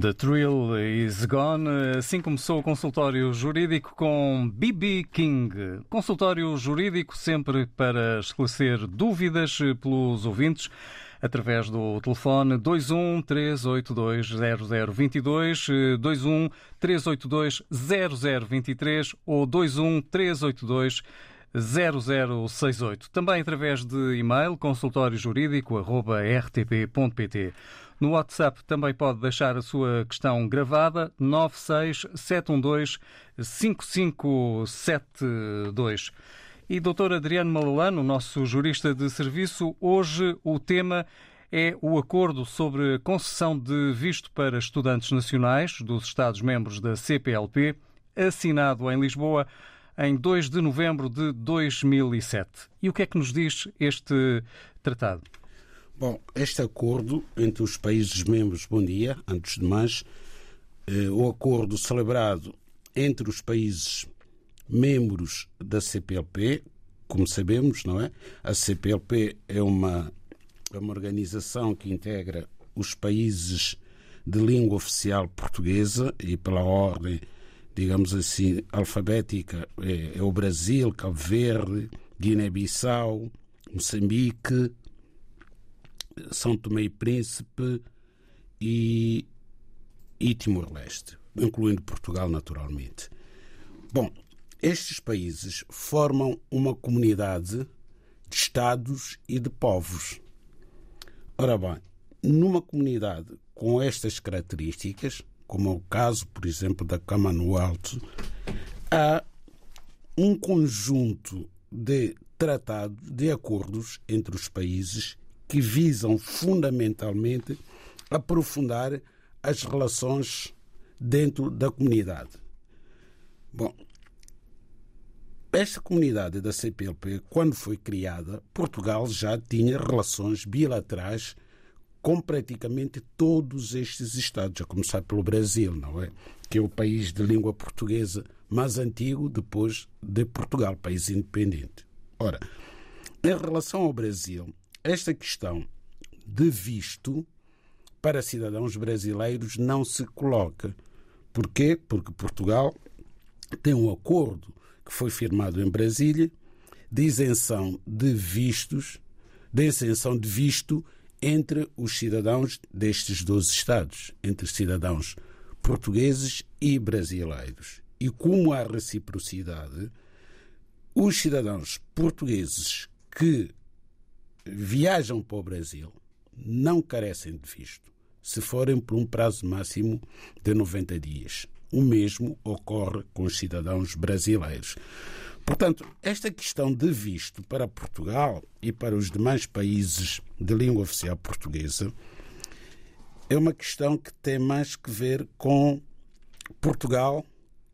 The Thrill is Gone. Assim começou o consultório jurídico com B.B. King. Consultório jurídico sempre para esclarecer dúvidas pelos ouvintes através do telefone 21 382 0022, 21 382 0023 ou 21 382 0068. Também através de e-mail consultóriojurídico.rtp.pt. No WhatsApp também pode deixar a sua questão gravada 967125572. E doutor Adriano Malalano, nosso jurista de serviço, hoje o tema é o acordo sobre concessão de visto para estudantes nacionais dos Estados-membros da CPLP, assinado em Lisboa em 2 de novembro de 2007. E o que é que nos diz este tratado? Bom, este acordo entre os países membros, bom dia, antes de mais, eh, o acordo celebrado entre os países membros da CPLP, como sabemos, não é? A CPLP é uma, é uma organização que integra os países de língua oficial portuguesa e pela ordem, digamos assim, alfabética é, é o Brasil, Cabo Verde, Guiné-Bissau, Moçambique, são Tomé e Príncipe e, e Timor-Leste, incluindo Portugal, naturalmente. Bom, estes países formam uma comunidade de Estados e de povos. Ora bem, numa comunidade com estas características, como é o caso, por exemplo, da Commonwealth, há um conjunto de tratados, de acordos entre os países que visam fundamentalmente aprofundar as relações dentro da comunidade. Bom, esta comunidade da CPLP, quando foi criada, Portugal já tinha relações bilaterais com praticamente todos estes Estados, a começar pelo Brasil, não é? Que é o país de língua portuguesa mais antigo depois de Portugal, país independente. Ora, em relação ao Brasil, esta questão de visto para cidadãos brasileiros não se coloca. Porquê? Porque Portugal tem um acordo que foi firmado em Brasília de isenção de vistos, de isenção de visto entre os cidadãos destes 12 Estados, entre cidadãos portugueses e brasileiros. E como há reciprocidade, os cidadãos portugueses que viajam para o Brasil não carecem de visto, se forem por um prazo máximo de 90 dias. O mesmo ocorre com os cidadãos brasileiros. Portanto, esta questão de visto para Portugal e para os demais países de língua oficial portuguesa é uma questão que tem mais que ver com Portugal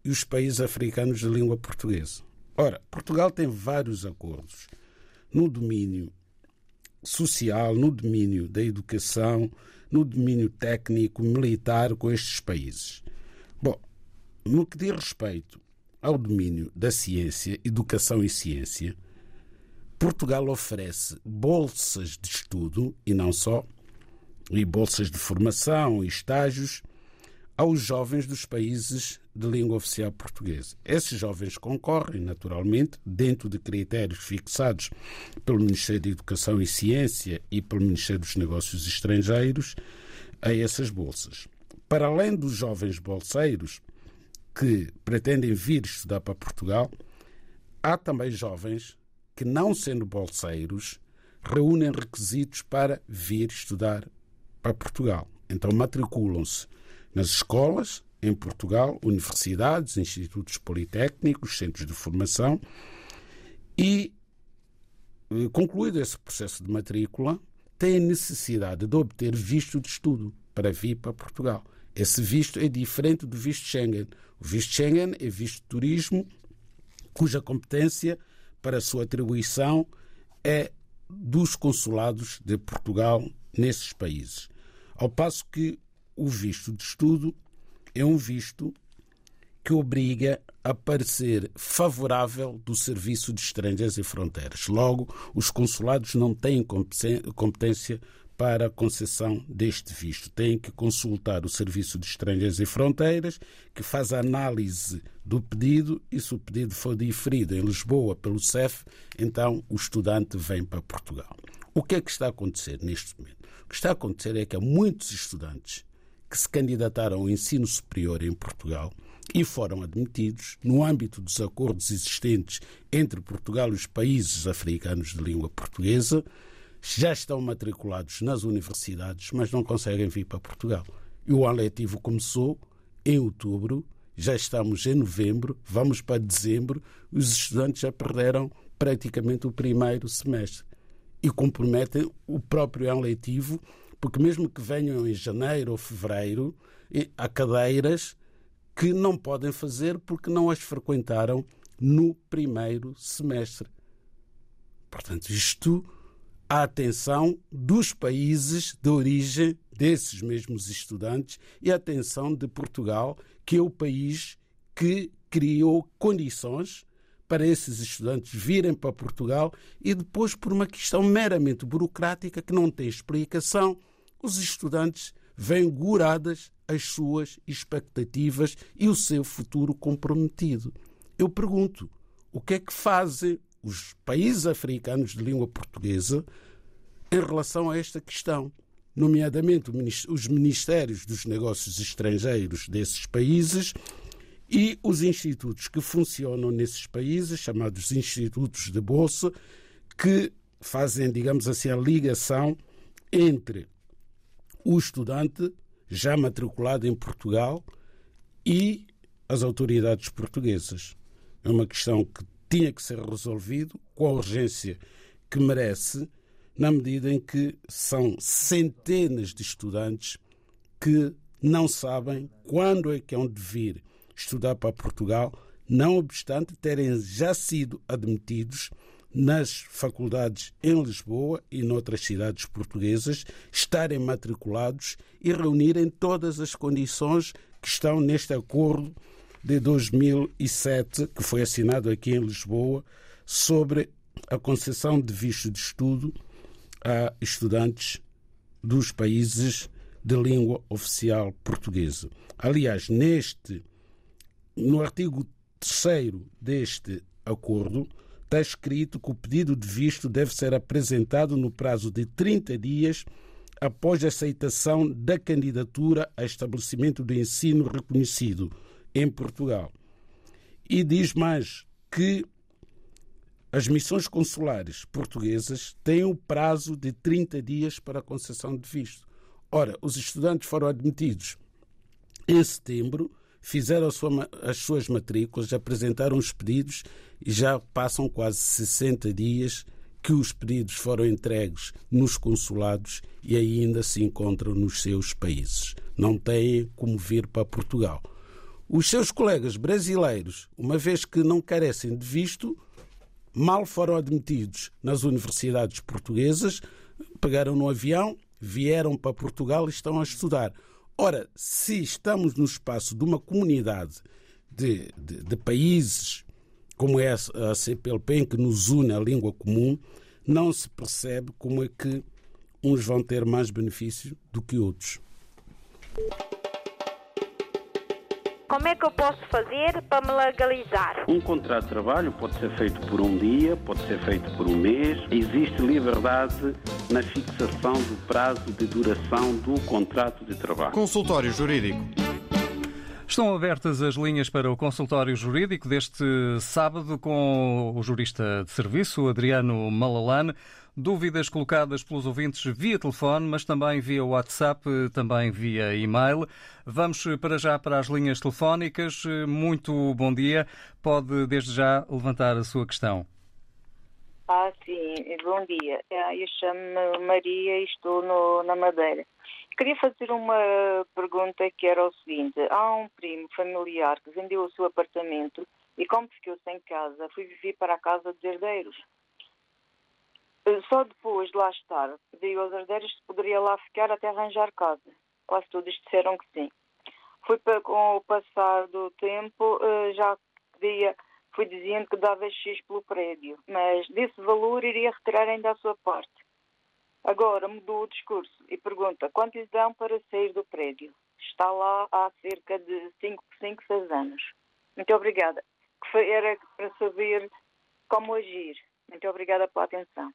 e os países africanos de língua portuguesa. Ora, Portugal tem vários acordos no domínio social, no domínio da educação, no domínio técnico, militar com estes países. Bom, no que diz respeito ao domínio da ciência, educação e ciência, Portugal oferece bolsas de estudo e não só, e bolsas de formação e estágios aos jovens dos países de língua oficial portuguesa. Esses jovens concorrem, naturalmente, dentro de critérios fixados pelo Ministério da Educação e Ciência e pelo Ministério dos Negócios Estrangeiros a essas bolsas. Para além dos jovens bolseiros que pretendem vir estudar para Portugal, há também jovens que, não sendo bolseiros, reúnem requisitos para vir estudar para Portugal. Então matriculam-se nas escolas em Portugal, universidades, institutos politécnicos, centros de formação e, eh, concluído esse processo de matrícula, têm necessidade de obter visto de estudo para vir para Portugal. Esse visto é diferente do visto Schengen. O visto Schengen é visto de turismo, cuja competência para sua atribuição é dos consulados de Portugal nesses países. Ao passo que o visto de estudo é um visto que obriga a parecer favorável do Serviço de Estrangeiros e Fronteiras. Logo, os consulados não têm competência para a concessão deste visto. Têm que consultar o Serviço de Estrangeiros e Fronteiras, que faz a análise do pedido e se o pedido for diferido em Lisboa pelo CEF, então o estudante vem para Portugal. O que é que está a acontecer neste momento? O que está a acontecer é que há muitos estudantes que se candidataram ao ensino superior em Portugal e foram admitidos no âmbito dos acordos existentes entre Portugal e os países africanos de língua portuguesa, já estão matriculados nas universidades, mas não conseguem vir para Portugal. E o ano letivo começou em outubro, já estamos em novembro, vamos para dezembro, os estudantes já perderam praticamente o primeiro semestre e comprometem o próprio ano letivo, porque mesmo que venham em janeiro ou fevereiro, há cadeiras que não podem fazer porque não as frequentaram no primeiro semestre. Portanto, isto a atenção dos países de origem desses mesmos estudantes e a atenção de Portugal, que é o país que criou condições para esses estudantes virem para Portugal e depois, por uma questão meramente burocrática que não tem explicação, os estudantes vêm guradas as suas expectativas e o seu futuro comprometido. Eu pergunto: o que é que fazem os países africanos de língua portuguesa em relação a esta questão? Nomeadamente os ministérios dos negócios estrangeiros desses países e os institutos que funcionam nesses países, chamados institutos de bolsa, que fazem, digamos assim, a ligação entre o estudante já matriculado em Portugal e as autoridades portuguesas. É uma questão que tinha que ser resolvido com a urgência que merece, na medida em que são centenas de estudantes que não sabem quando é que hão de vir estudar para Portugal, não obstante terem já sido admitidos nas faculdades em Lisboa e noutras cidades portuguesas, estarem matriculados e reunirem todas as condições que estão neste acordo de 2007, que foi assinado aqui em Lisboa, sobre a concessão de visto de estudo a estudantes dos países de língua oficial portuguesa. Aliás, neste no artigo 3 deste acordo, está escrito que o pedido de visto deve ser apresentado no prazo de 30 dias após a aceitação da candidatura a estabelecimento de ensino reconhecido em Portugal. E diz mais que as missões consulares portuguesas têm o prazo de 30 dias para a concessão de visto. Ora, os estudantes foram admitidos em setembro fizeram as suas matrículas, apresentaram os pedidos e já passam quase 60 dias que os pedidos foram entregues nos consulados e ainda se encontram nos seus países. Não têm como vir para Portugal. Os seus colegas brasileiros, uma vez que não carecem de visto, mal foram admitidos nas universidades portuguesas, pegaram no avião, vieram para Portugal e estão a estudar. Ora, se estamos no espaço de uma comunidade de, de, de países como é a CPLP, em que nos une a língua comum, não se percebe como é que uns vão ter mais benefício do que outros. Como é que eu posso fazer para me legalizar? Um contrato de trabalho pode ser feito por um dia, pode ser feito por um mês. Existe liberdade na fixação do prazo de duração do contrato de trabalho. Consultório Jurídico. Estão abertas as linhas para o consultório jurídico deste sábado com o jurista de serviço, Adriano Malalane. Dúvidas colocadas pelos ouvintes via telefone, mas também via WhatsApp, também via e-mail. Vamos para já para as linhas telefónicas. Muito bom dia. Pode desde já levantar a sua questão. Ah, sim, bom dia. Ah, eu chamo-me Maria e estou no, na Madeira. Queria fazer uma pergunta que era o seguinte: há um primo familiar que vendeu o seu apartamento e, como ficou sem casa, fui viver para a casa dos herdeiros. Só depois de lá estar, pedi aos herdeiros se poderia lá ficar até arranjar casa. Quase todos disseram que sim. Fui para, com o passar do tempo, eh, já pedia, fui dizendo que dava X pelo prédio, mas desse valor iria retirar ainda a sua parte. Agora mudou o discurso e pergunta quanto lhe dão para sair do prédio. Está lá há cerca de 5, 5 6 anos. Muito obrigada. Era para saber como agir. Muito obrigada pela atenção.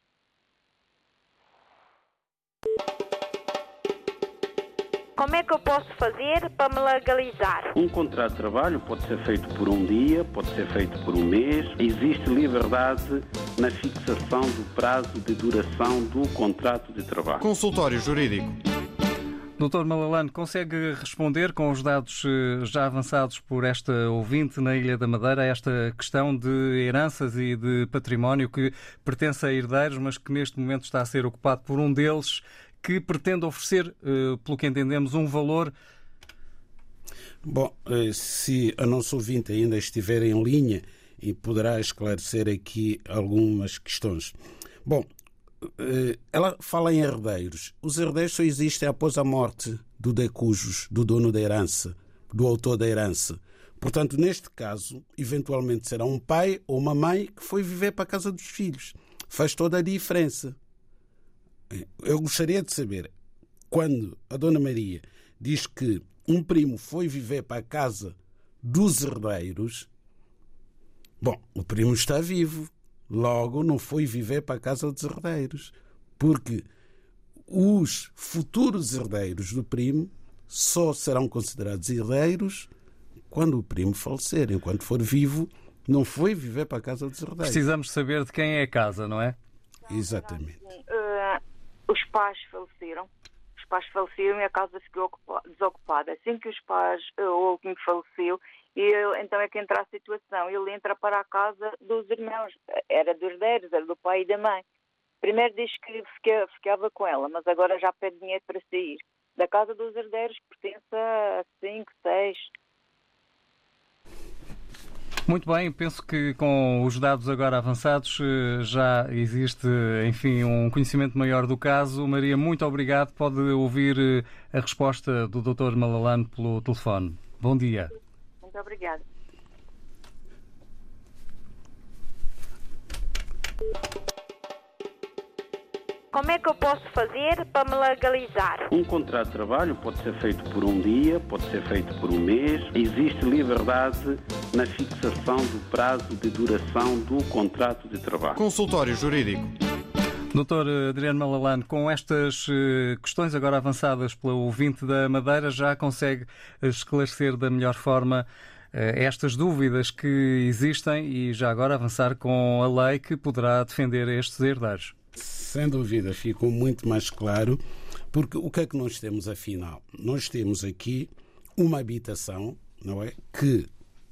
Como é que eu posso fazer para me legalizar? Um contrato de trabalho pode ser feito por um dia, pode ser feito por um mês. Existe liberdade na fixação do prazo de duração do contrato de trabalho. Consultório Jurídico. Doutor Malalane, consegue responder com os dados eh, já avançados por esta ouvinte na Ilha da Madeira a esta questão de heranças e de património que pertence a herdeiros, mas que neste momento está a ser ocupado por um deles que pretende oferecer, eh, pelo que entendemos, um valor. Bom, eh, se a nossa ouvinte ainda estiver em linha e poderá esclarecer aqui algumas questões. Bom, eh, ela fala em herdeiros. Os herdeiros só existem após a morte do decujus, do dono da herança, do autor da herança. Portanto, neste caso, eventualmente será um pai ou uma mãe que foi viver para a casa dos filhos. Faz toda a diferença. Eu gostaria de saber, quando a Dona Maria diz que um primo foi viver para a casa dos herdeiros, bom, o primo está vivo, logo não foi viver para a casa dos herdeiros, porque os futuros herdeiros do primo só serão considerados herdeiros quando o primo falecer. Enquanto for vivo, não foi viver para a casa dos herdeiros. Precisamos saber de quem é a casa, não é? Exatamente. Pais faleceram. Os pais faleceram e a casa ficou desocupada. Assim que os pais, uh, o último faleceu, ele, então é que entra a situação. Ele entra para a casa dos irmãos. Era dos herdeiros, era do pai e da mãe. Primeiro diz que ficava com ela, mas agora já pede dinheiro para sair. Da casa dos herdeiros pertence a cinco, seis, muito bem, penso que com os dados agora avançados eh, já existe, enfim, um conhecimento maior do caso. Maria, muito obrigado. Pode ouvir eh, a resposta do Dr. Malalane pelo telefone. Bom dia. Muito obrigada. Como é que eu posso fazer para me legalizar? Um contrato de trabalho pode ser feito por um dia, pode ser feito por um mês. Existe liberdade na fixação do prazo de duração do contrato de trabalho. Consultório Jurídico. Doutor Adriano Malalane, com estas eh, questões agora avançadas pelo ouvinte da Madeira, já consegue esclarecer da melhor forma eh, estas dúvidas que existem e já agora avançar com a lei que poderá defender estes herdeiros? Sem dúvida, ficou muito mais claro, porque o que é que nós temos afinal? Nós temos aqui uma habitação, não é? Que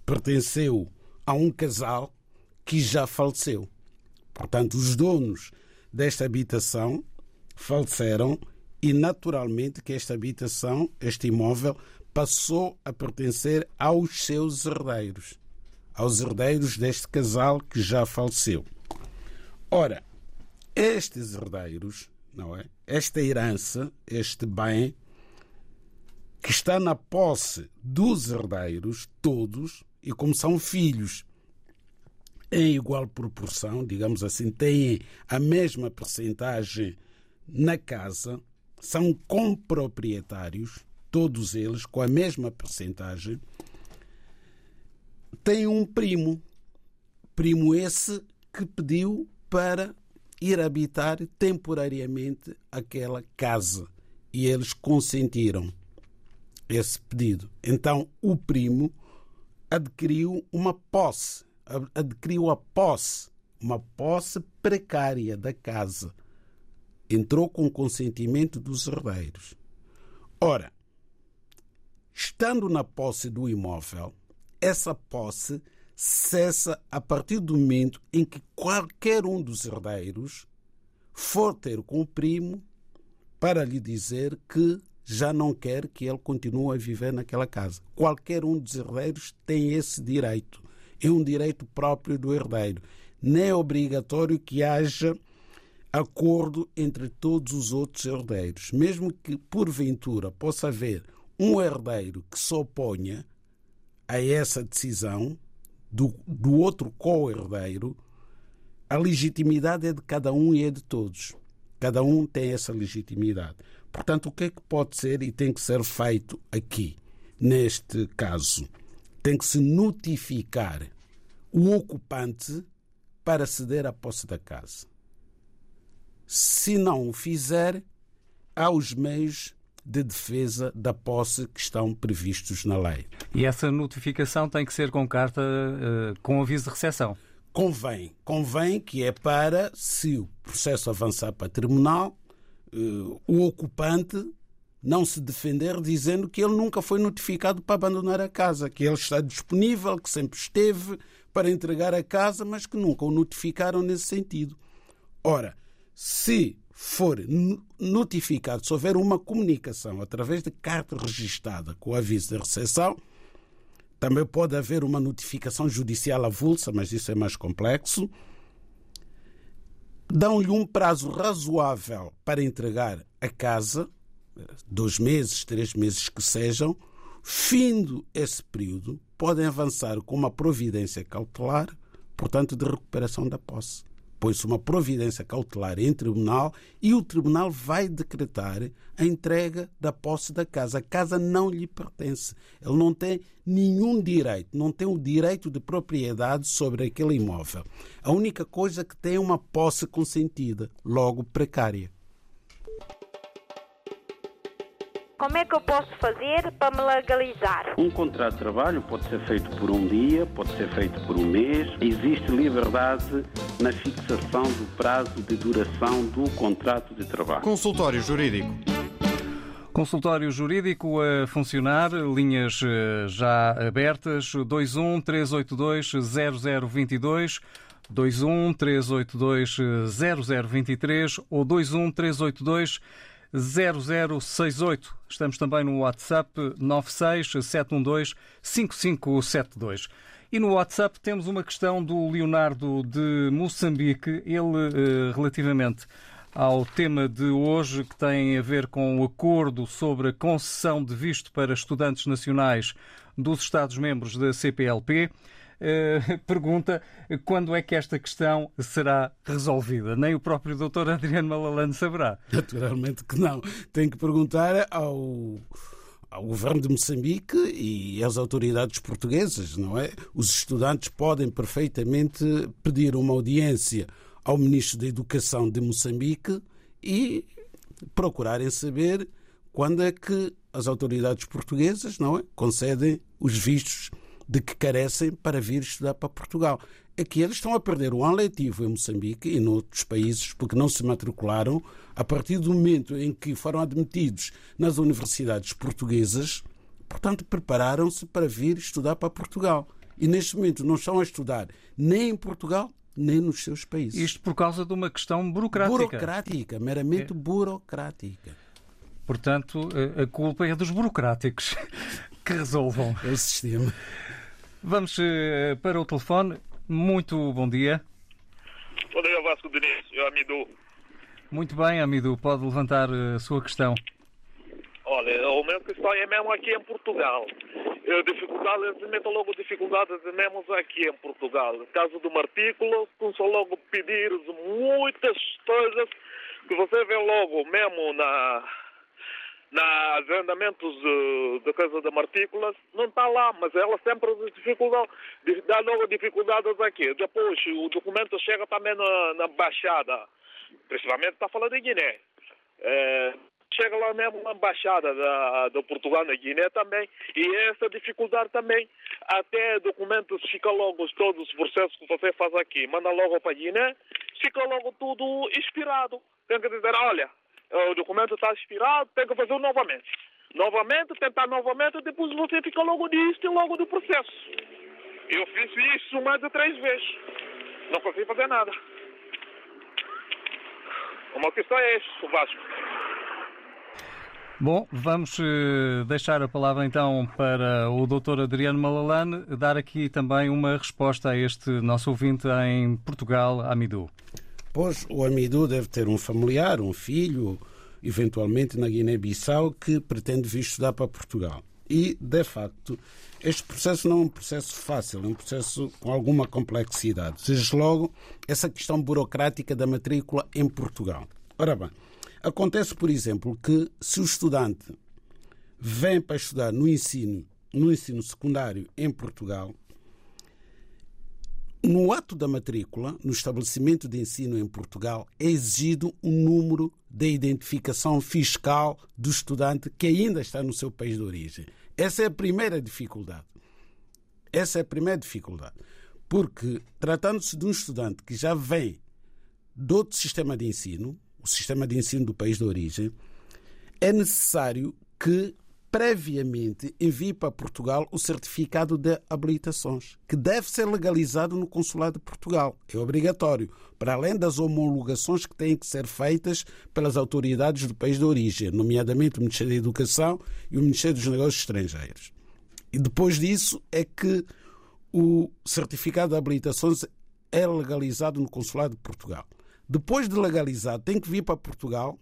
pertenceu a um casal que já faleceu. Portanto, os donos desta habitação faleceram e, naturalmente, que esta habitação, este imóvel, passou a pertencer aos seus herdeiros, aos herdeiros deste casal que já faleceu. Ora, estes herdeiros, não é? Esta herança, este bem que está na posse dos herdeiros todos e como são filhos em igual proporção, digamos assim, têm a mesma percentagem na casa, são comproprietários, todos eles com a mesma percentagem, têm um primo, primo esse que pediu para ir habitar temporariamente aquela casa. E eles consentiram esse pedido. Então o primo adquiriu uma posse, adquiriu a posse, uma posse precária da casa. Entrou com consentimento dos herdeiros. Ora, estando na posse do imóvel, essa posse cessa a partir do momento em que qualquer um dos herdeiros for ter com o primo para lhe dizer que já não quer que ele continue a viver naquela casa. Qualquer um dos herdeiros tem esse direito. É um direito próprio do herdeiro. Nem é obrigatório que haja acordo entre todos os outros herdeiros. Mesmo que, porventura, possa haver um herdeiro que se oponha a essa decisão, do, do outro co-herdeiro, a legitimidade é de cada um e é de todos. Cada um tem essa legitimidade. Portanto, o que é que pode ser e tem que ser feito aqui, neste caso? Tem que se notificar o ocupante para ceder a posse da casa. Se não o fizer, há os meios de defesa da posse que estão previstos na lei. E essa notificação tem que ser com carta uh, com aviso de recepção? Convém. Convém que é para, se o processo avançar para tribunal, uh, o ocupante não se defender dizendo que ele nunca foi notificado para abandonar a casa, que ele está disponível, que sempre esteve para entregar a casa, mas que nunca o notificaram nesse sentido. Ora, se for notificado, se houver uma comunicação através de carta registada com aviso de recepção, também pode haver uma notificação judicial avulsa, mas isso é mais complexo. Dão-lhe um prazo razoável para entregar a casa, dois meses, três meses que sejam. Findo esse período, podem avançar com uma providência cautelar, portanto, de recuperação da posse põe-se uma providência cautelar em tribunal e o tribunal vai decretar a entrega da posse da casa. A casa não lhe pertence. Ele não tem nenhum direito, não tem o direito de propriedade sobre aquele imóvel. A única coisa que tem é uma posse consentida, logo precária. Como é que eu posso fazer para me legalizar? Um contrato de trabalho pode ser feito por um dia, pode ser feito por um mês. Existe liberdade na fixação do prazo de duração do contrato de trabalho. Consultório Jurídico. Consultório Jurídico a funcionar, linhas eh, já abertas, 21 382 0022, 21 382 0023 ou 21 382 0068. Estamos também no WhatsApp 967125572. E no WhatsApp temos uma questão do Leonardo de Moçambique. Ele, eh, relativamente ao tema de hoje, que tem a ver com o acordo sobre a concessão de visto para estudantes nacionais dos Estados-membros da CPLP, eh, pergunta quando é que esta questão será resolvida. Nem o próprio doutor Adriano Malalane saberá. Naturalmente que não. Tem que perguntar ao ao governo de Moçambique e às autoridades portuguesas, não é? Os estudantes podem perfeitamente pedir uma audiência ao ministro da Educação de Moçambique e procurarem saber quando é que as autoridades portuguesas, não é, concedem os vistos de que carecem para vir estudar para Portugal. É que eles estão a perder o ano letivo em Moçambique e noutros países porque não se matricularam a partir do momento em que foram admitidos nas universidades portuguesas, portanto, prepararam-se para vir estudar para Portugal. E neste momento não estão a estudar nem em Portugal, nem nos seus países. Isto por causa de uma questão burocrática. Burocrática, meramente é. burocrática. Portanto, a culpa é dos burocráticos que resolvam. É o sistema. Vamos uh, para o telefone. Muito bom dia. Bom dia, Vasco Diniz. Eu, Amidu. Muito bem, Amidu. Pode levantar eh, a sua questão. Olha, o meu questão é mesmo aqui em Portugal. Eu, dificuldades, meto logo dificuldades mesmo aqui em Portugal. Caso do artículo, começou logo pedir muitas coisas que você vê logo mesmo na nos andamentos da Casa da Martículas, não está lá, mas ela sempre dificulta, dá logo dificuldades aqui. Depois o documento chega também na, na Baixada, principalmente está falando de Guiné. É, chega lá mesmo na Embaixada da, do Portugal na Guiné também, e essa dificuldade também, até documentos fica logo, todos os processos que você faz aqui, manda logo para a Guiné, fica logo tudo inspirado. Tem que dizer, olha, o documento está expirado, tem que fazer novamente. Novamente, tentar novamente, depois você fica logo disto e logo do processo. Eu fiz isso mais de três vezes. Não consegui fazer nada. Uma questão é isso, Vasco. Bom, vamos eh, deixar a palavra então para o Dr. Adriano Malalane dar aqui também uma resposta a este nosso ouvinte em Portugal, Amidu. Pois o Amidu deve ter um familiar, um filho, eventualmente na Guiné-Bissau, que pretende vir estudar para Portugal. E, de facto, este processo não é um processo fácil, é um processo com alguma complexidade. Desde logo, essa questão burocrática da matrícula em Portugal. Ora bem, acontece, por exemplo, que se o estudante vem para estudar no ensino, no ensino secundário em Portugal, no ato da matrícula, no estabelecimento de ensino em Portugal, é exigido um número de identificação fiscal do estudante que ainda está no seu país de origem. Essa é a primeira dificuldade. Essa é a primeira dificuldade. Porque, tratando-se de um estudante que já vem de outro sistema de ensino, o sistema de ensino do país de origem, é necessário que previamente envie para Portugal o certificado de habilitações, que deve ser legalizado no Consulado de Portugal. É obrigatório, para além das homologações que têm que ser feitas pelas autoridades do país de origem, nomeadamente o Ministério da Educação e o Ministério dos Negócios Estrangeiros. E depois disso é que o certificado de habilitações é legalizado no Consulado de Portugal. Depois de legalizado, tem que vir para Portugal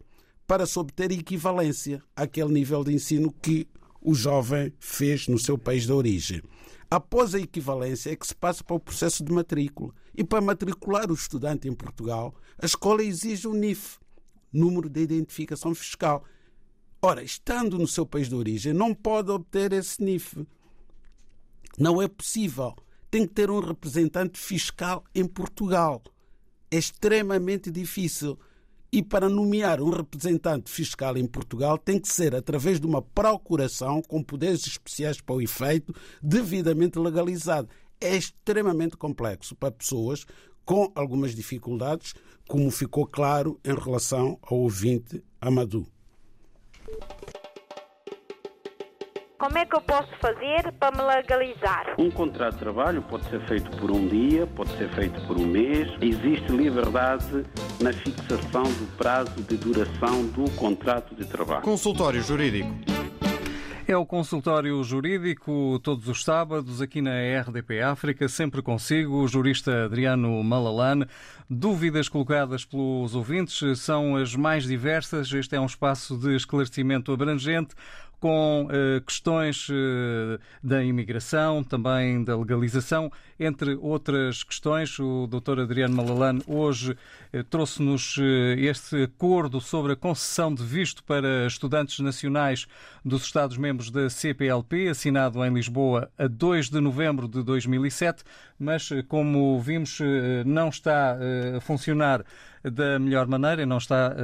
para se obter equivalência àquele nível de ensino que o jovem fez no seu país de origem. Após a equivalência é que se passa para o processo de matrícula. E para matricular o estudante em Portugal, a escola exige o NIF, Número de Identificação Fiscal. Ora, estando no seu país de origem, não pode obter esse NIF. Não é possível. Tem que ter um representante fiscal em Portugal. É extremamente difícil. E para nomear um representante fiscal em Portugal tem que ser através de uma procuração com poderes especiais para o efeito, devidamente legalizado. É extremamente complexo para pessoas com algumas dificuldades, como ficou claro em relação ao ouvinte Amadou. Como é que eu posso fazer para me legalizar? Um contrato de trabalho pode ser feito por um dia, pode ser feito por um mês. Existe liberdade na fixação do prazo de duração do contrato de trabalho. Consultório Jurídico. É o consultório jurídico todos os sábados aqui na RDP África, sempre consigo, o jurista Adriano Malalane. Dúvidas colocadas pelos ouvintes são as mais diversas. Este é um espaço de esclarecimento abrangente com eh, questões eh, da imigração, também da legalização, entre outras questões. O Dr. Adriano Malalane hoje eh, trouxe-nos este acordo sobre a concessão de visto para estudantes nacionais dos Estados-membros da CPLP, assinado em Lisboa a 2 de novembro de 2007, mas como vimos não está a funcionar da melhor maneira, não está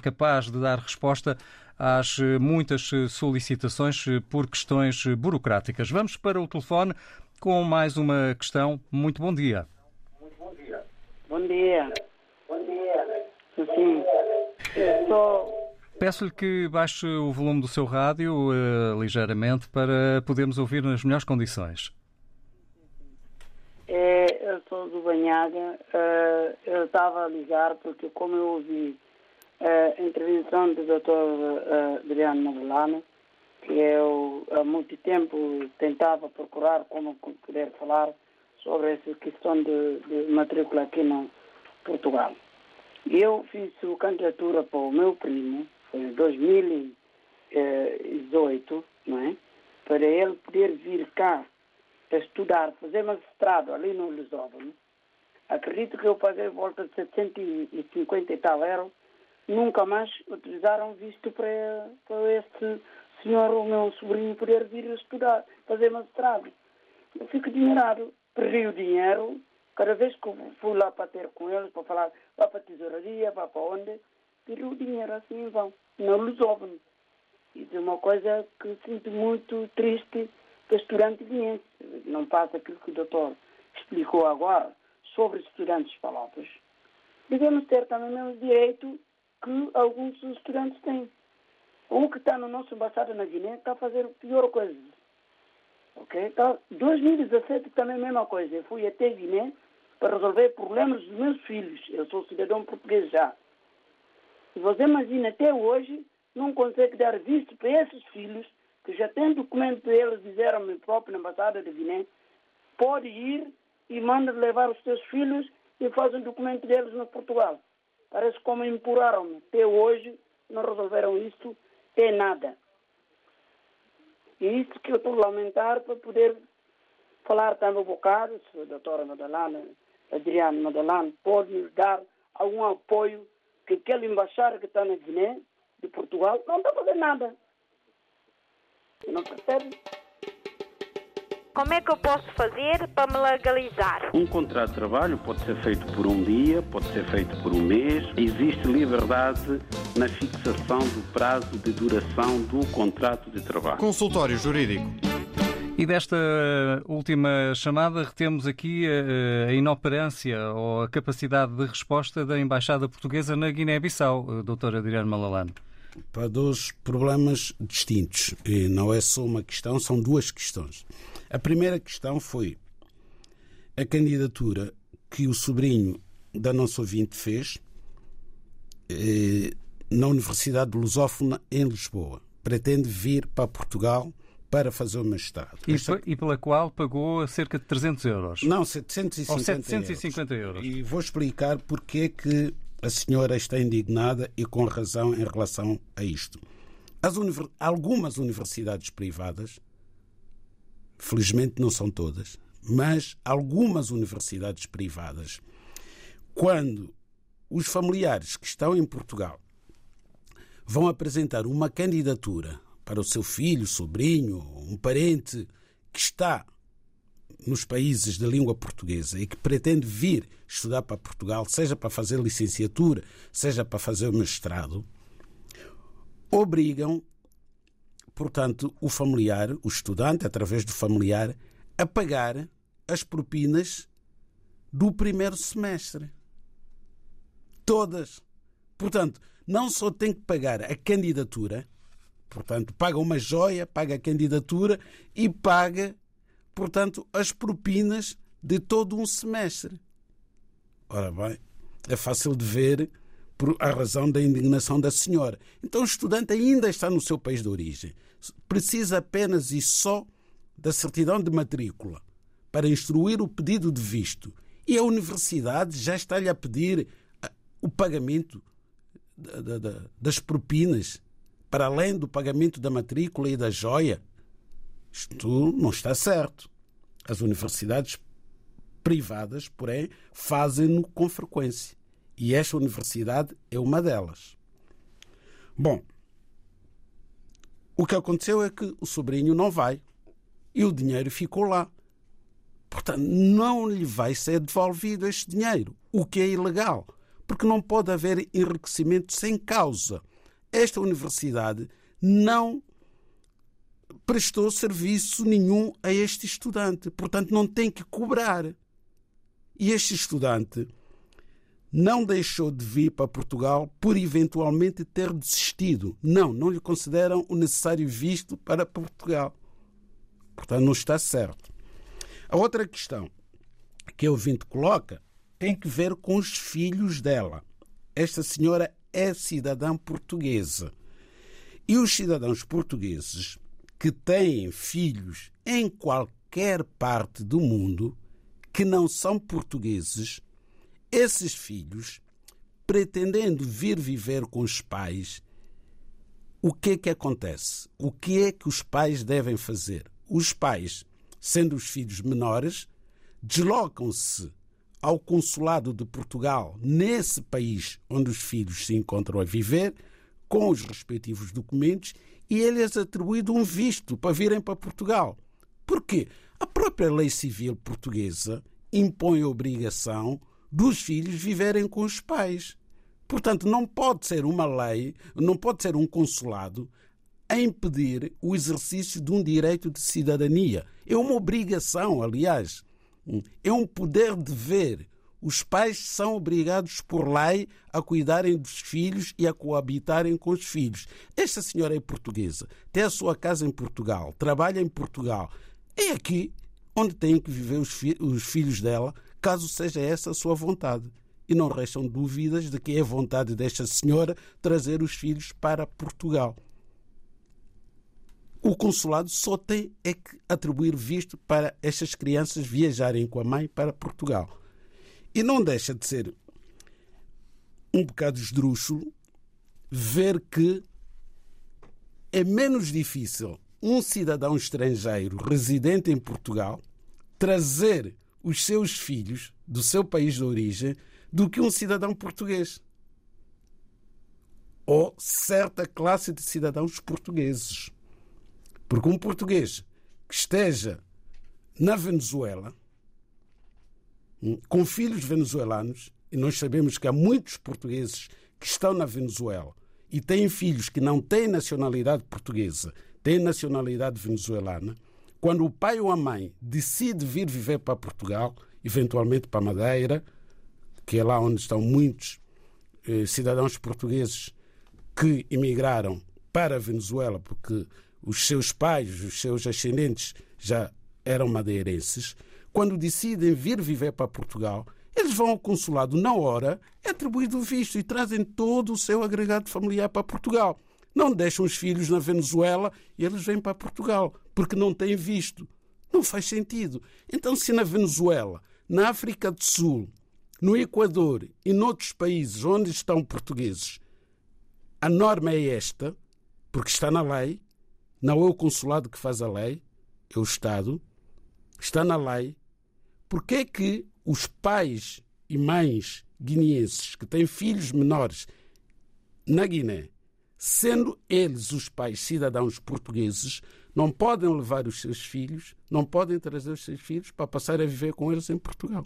capaz de dar resposta às muitas solicitações por questões burocráticas. Vamos para o telefone com mais uma questão. Muito bom dia. Muito bom dia. Bom dia. Bom dia. Sim. Estou... Peço-lhe que baixe o volume do seu rádio uh, ligeiramente para podermos ouvir nas melhores condições. É, eu sou do Banhaga. Uh, eu estava a ligar porque, como eu ouvi a intervenção do Dr. Eh, Adriano Madelano, que eu há muito tempo tentava procurar como poder falar sobre essa questão de, de matrícula aqui no Portugal. Eu fiz a candidatura para o meu primo em 2018, não é? para ele poder vir cá estudar, fazer magistrado ali no Lisóvão. Acredito que eu paguei volta de 750 e tal euros nunca mais utilizaram visto para, para este senhor, o meu sobrinho, poder vir estudar, fazer mestrado. Eu fico admirado, perdi o dinheiro, cada vez que fui lá para ter com eles, para falar, vá para a tesouraria, vá para onde, perdi o dinheiro assim em vão, não resolve Isso é uma coisa que sinto muito triste para estudantes guineenses. Não passa aquilo que o doutor explicou agora sobre estudantes palopes. Devemos ter também o mesmo direito que alguns estudantes têm. Um que está no nosso embaixada na Guiné está a fazer pior coisa. Ok? Então, 2017 também a mesma coisa. Eu fui até Guiné para resolver problemas dos meus filhos. Eu sou cidadão português já. E você imagina, até hoje, não consegue dar visto para esses filhos, que já têm documento deles, disseram-me próprio na embaixada de Guiné, pode ir e manda levar os seus filhos e faz um documento deles no Portugal. Parece como empurraram-me. Até hoje não resolveram isso, é nada. E isso que eu estou a lamentar para poder falar também um bocado, se a doutora Madalena, Adriano Madalena, pode nos dar algum apoio que aquele embaixador que está na Guiné, de Portugal, não está fazer nada. Não percebe? Como é que eu posso fazer para me legalizar? Um contrato de trabalho pode ser feito por um dia, pode ser feito por um mês. Existe liberdade na fixação do prazo de duração do contrato de trabalho. Consultório Jurídico. E desta última chamada retemos aqui a, inoperância ou a capacidade de resposta da Embaixada Portuguesa na Guiné-Bissau, doutora Adriano Malalane. Para dois problemas distintos. E não é só uma questão, são duas questões. A primeira questão foi a candidatura que o sobrinho da nossa ouvinte fez eh, na Universidade Lusófona em Lisboa. Pretende vir para Portugal para fazer o mestrado. E, Esta... e, pela qual pagou cerca de 300 euros? Não, 750, Ou 750 euros. euros. E vou explicar porque é que a senhora está indignada e com razão em relação a isto. Algumas universidades privadas, felizmente não são todas, mas algumas universidades privadas, quando os familiares que estão em Portugal vão apresentar uma candidatura para o seu filho, sobrinho, um parente que está nos países de língua portuguesa e que pretende vir estudar para Portugal, seja para fazer licenciatura, seja para fazer mestrado, obrigam, portanto, o familiar, o estudante, através do familiar, a pagar as propinas do primeiro semestre. Todas. Portanto, não só tem que pagar a candidatura, portanto, paga uma joia, paga a candidatura e paga portanto, as propinas de todo um semestre. Ora bem, é fácil de ver por a razão da indignação da senhora. Então o estudante ainda está no seu país de origem. Precisa apenas e só da certidão de matrícula para instruir o pedido de visto. E a universidade já está-lhe a pedir ah, o pagamento das propinas, para além do pagamento da matrícula e da joia. Isto não está certo. As universidades privadas, porém, fazem-no com frequência. E esta universidade é uma delas. Bom, o que aconteceu é que o sobrinho não vai e o dinheiro ficou lá. Portanto, não lhe vai ser devolvido este dinheiro, o que é ilegal, porque não pode haver enriquecimento sem causa. Esta universidade não prestou serviço nenhum a este estudante. Portanto, não tem que cobrar. E este estudante não deixou de vir para Portugal por eventualmente ter desistido. Não, não lhe consideram o necessário visto para Portugal. Portanto, não está certo. A outra questão que o ouvinte coloca tem que ver com os filhos dela. Esta senhora é cidadã portuguesa. E os cidadãos portugueses que têm filhos em qualquer parte do mundo que não são portugueses, esses filhos, pretendendo vir viver com os pais, o que é que acontece? O que é que os pais devem fazer? Os pais, sendo os filhos menores, deslocam-se ao consulado de Portugal nesse país onde os filhos se encontram a viver, com os respectivos documentos e ele-lhes atribuído um visto para virem para Portugal. Porquê? A própria lei civil portuguesa impõe a obrigação dos filhos viverem com os pais. Portanto, não pode ser uma lei, não pode ser um consulado a impedir o exercício de um direito de cidadania. É uma obrigação, aliás. É um poder dever os pais são obrigados por lei a cuidarem dos filhos e a coabitarem com os filhos. Esta senhora é portuguesa, tem a sua casa em Portugal, trabalha em Portugal. É aqui onde têm que viver os, fi os filhos dela, caso seja essa a sua vontade. E não restam dúvidas de que é vontade desta senhora trazer os filhos para Portugal. O consulado só tem é que atribuir visto para estas crianças viajarem com a mãe para Portugal. E não deixa de ser um bocado esdrúxulo ver que é menos difícil um cidadão estrangeiro residente em Portugal trazer os seus filhos do seu país de origem do que um cidadão português. ou certa classe de cidadãos portugueses. Porque um português que esteja na Venezuela, hum, com filhos venezuelanos, e nós sabemos que há muitos portugueses que estão na Venezuela e têm filhos que não têm nacionalidade portuguesa, têm nacionalidade venezuelana, quando o pai ou a mãe decide vir viver para Portugal, eventualmente para Madeira, que é lá onde estão muitos eh, cidadãos portugueses que emigraram para a Venezuela porque os seus pais, os seus ascendentes já eram madeirenses, quando decidem vir viver para Portugal, eles vão ao consulado na hora, é atribuído o visto e trazem todo o seu agregado familiar para Portugal. Não deixam os filhos na Venezuela e eles vêm para Portugal, porque não têm visto. Não faz sentido. Então, se na Venezuela, na África do Sul, no Equador e noutros países onde estão portugueses, a norma é esta, porque está na lei, não é o consulado que faz a lei, é o Estado, está na lei, porque é que os pais e mães guineenses que têm filhos menores na Guiné, sendo eles os pais cidadãos portugueses, não podem levar os seus filhos, não podem trazer os seus filhos para passar a viver com eles em Portugal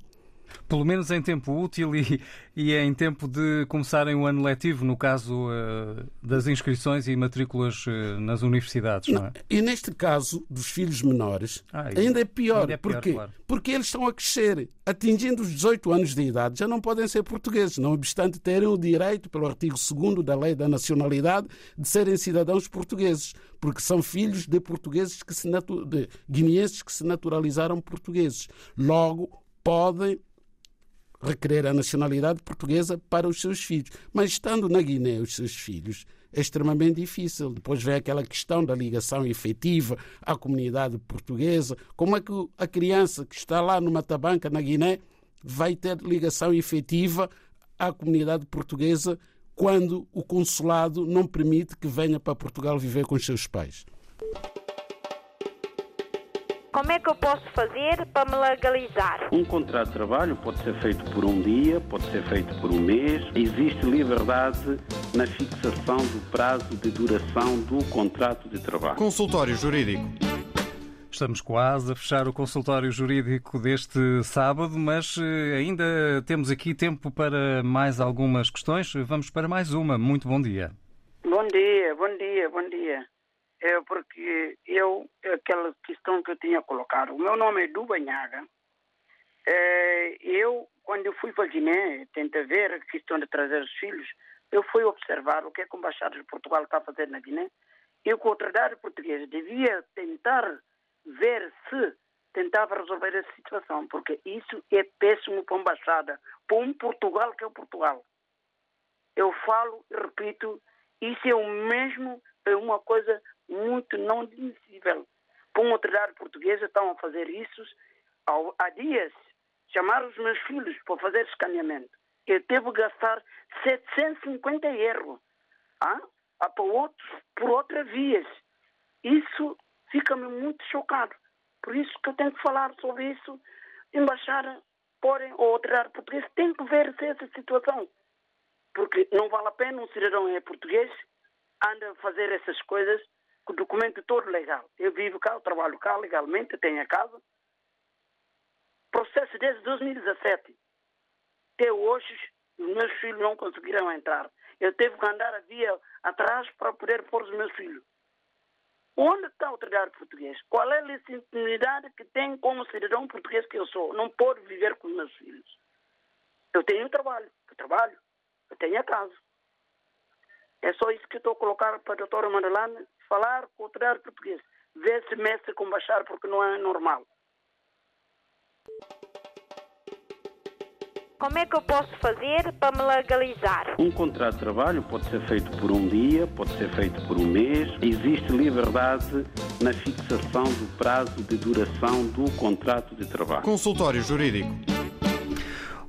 pelo menos em tempo útil e, e em tempo de começarem o ano letivo, no caso uh, das inscrições e matrículas uh, nas universidades, não, não é? E neste caso dos filhos menores, ah, ainda é pior. Ainda é pior Porquê? Claro. Porque eles estão a crescer, atingindo os 18 anos de idade, já não podem ser portugueses, não obstante terem o direito, pelo artigo 2 da Lei da Nacionalidade, de serem cidadãos portugueses, porque são filhos de portugueses que se de guineenses que se naturalizaram portugueses. Logo, podem requerer a nacionalidade portuguesa para os seus filhos. Mas estando na Guiné os seus filhos, é extremamente difícil. Depois vem aquela questão da ligação efetiva à comunidade portuguesa. Como é que a criança que está lá numa tabanca na Guiné vai ter ligação efetiva à comunidade portuguesa quando o consulado não permite que venha para Portugal viver com os seus pais? Como é que eu posso fazer para me legalizar? Um contrato de trabalho pode ser feito por um dia, pode ser feito por um mês. Existe liberdade na fixação do prazo de duração do contrato de trabalho. Consultório Jurídico. Estamos quase a fechar o consultório jurídico deste sábado, mas eh, ainda temos aqui tempo para mais algumas questões. Vamos para mais uma. Muito bom dia. Bom dia, bom dia, bom dia é porque eu, aquela questão que eu tinha colocado, o meu nome é Dubanhaga, é, eu, quando eu fui para Guiné, tentei ver a questão de trazer os filhos, eu fui observar o que, é que Embaixada de Portugal está a fazer na Guiné, e o autoridade portuguesa devia tentar ver se tentava resolver essa situação, porque isso é péssimo para a Embaixada, para um Portugal que é o Portugal. Eu falo e repito, isso é o mesmo, é uma coisa muito não admissível. Para uma autoridade portuguesa estão a fazer isso há dias. Chamar os meus filhos para fazer escaneamento. Eu devo gastar 750 euros ah? Ah, para outros, por outras vias. Isso fica-me muito chocado. Por isso que eu tenho que falar sobre isso. Embaixada, porém, ou autoridade portuguesa tem que ver essa situação. Porque não vale a pena um cidadão é português anda a fazer essas coisas documento todo legal. Eu vivo cá, eu trabalho cá legalmente, tenho a casa. Processo desde 2017. Até hoje, os meus filhos não conseguiram entrar. Eu tive que andar a via atrás para poder pôr os meus filhos. Onde está o autoridade português? Qual é a legitimidade que tem como cidadão português que eu sou? Não pode viver com os meus filhos. Eu tenho um trabalho, eu trabalho, eu tenho a casa. É só isso que estou a colocar para a doutora Madalena falar com o português. Ver se mexe com baixar porque não é normal. Como é que eu posso fazer para me legalizar? Um contrato de trabalho pode ser feito por um dia, pode ser feito por um mês. Existe liberdade na fixação do prazo de duração do contrato de trabalho. Consultório Jurídico.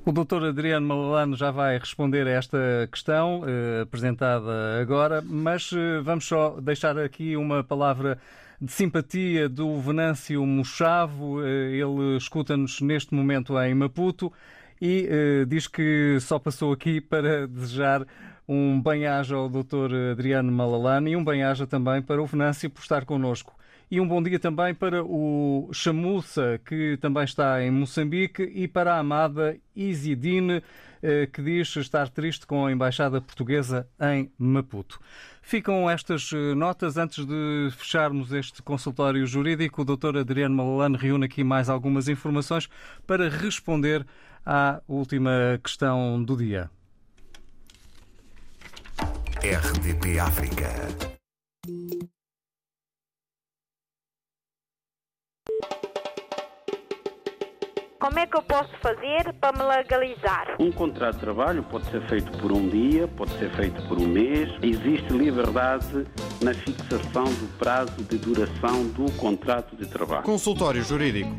O doutor Adriano Malalano já vai responder a esta questão eh, apresentada agora, mas eh, vamos só deixar aqui uma palavra de simpatia do Venâncio Mochavo. Eh, ele escuta-nos neste momento em Maputo e diz que só passou aqui para desejar Um bem-aja ao Dr. Adriano Malalane e um bem-aja também para o Venâncio por estar connosco. E um bom dia também para o Chamuça, que também está em Moçambique, e para a amada Isidine, eh, que diz estar triste com a Embaixada Portuguesa em Maputo. Ficam estas eh, notas. Antes de fecharmos este consultório jurídico, o Dr. Adriano Malalane reúne aqui mais algumas informações para responder à última questão do dia. RDP África. Como é que eu posso fazer para me legalizar? Um contrato de trabalho pode ser feito por um dia, pode ser feito por um mês. Existe liberdade na fixação do prazo de duração do contrato de trabalho. Consultório Jurídico.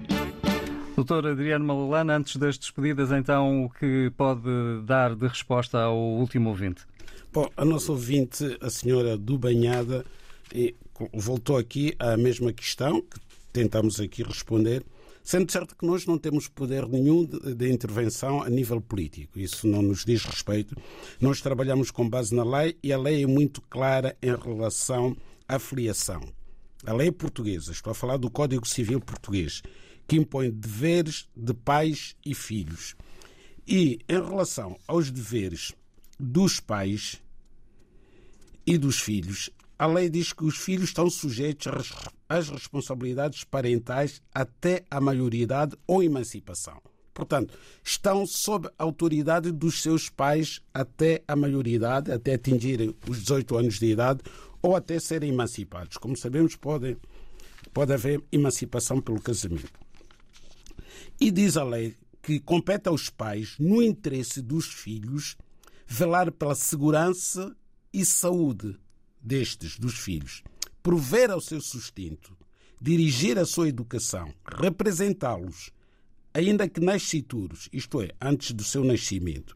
Doutor Adriano Malalana, antes das despedidas, então, o que pode dar de resposta ao último ouvinte? Bom, a nossa ouvinte, a senhora do Banhada, voltou aqui à mesma questão que tentamos aqui responder Sendo certo que nós não temos poder nenhum de, intervenção a nível político, isso não nos diz respeito. Nós trabalhamos com base na lei e a lei é muito clara em relação à filiação. A lei portuguesa, estou a falar do Código Civil português, que impõe deveres de pais e filhos. E em relação aos deveres dos pais e dos filhos, a lei diz que os filhos estão sujeitos às responsabilidades parentais até a maioridade ou emancipação. Portanto, estão sob a autoridade dos seus pais até a maioridade, até atingirem os 18 anos de idade ou até serem emancipados. Como sabemos, pode, pode haver emancipação pelo casamento. E diz a lei que compete aos pais, no interesse dos filhos, velar pela segurança e saúde destes, dos filhos, prover ao seu sustento, dirigir a sua educação, representá-los, ainda que nascituros, isto é, antes do seu nascimento,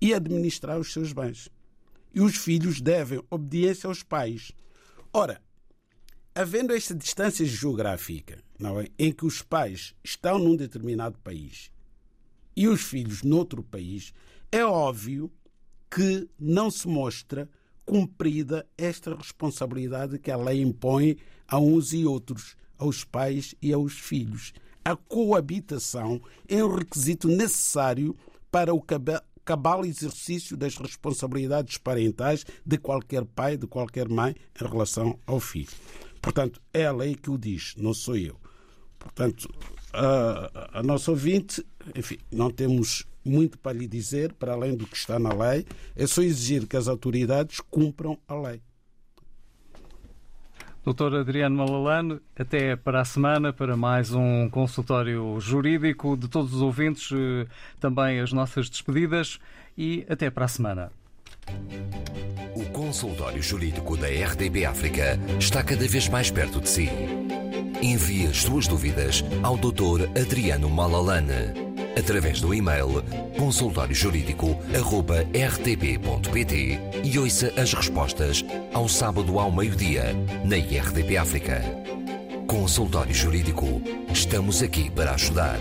e administrar os seus bens. E os filhos devem obediência aos pais. Ora, havendo esta distância geográfica, não é, em que os pais estão num determinado país e os filhos noutro país, é óbvio que não se mostra cumprida esta responsabilidade que a lei impõe a uns e outros, aos pais e aos filhos. A coabitação é um requisito necessário para o cabal exercício das responsabilidades parentais de qualquer pai, de qualquer mãe em relação ao filho. Portanto, é a lei que o diz, não sou eu. Portanto, a, a nossa ouvinte, enfim, não temos muito para lhe dizer, para além do que está na lei, é só exigir que as autoridades cumpram a lei. Doutor Adriano Malalane, até para a semana, para mais um consultório jurídico de todos os ouvintes, eh, também as nossas despedidas e até para a semana. O consultório jurídico da RDB África está cada vez mais perto de si. Envie as suas dúvidas ao Dr. Adriano Malalane através do e-mail consultóriojurídico.rtp.pt e ouça as respostas ao sábado ao meio-dia na IRTP África. Consultório Jurídico. Estamos aqui para ajudar.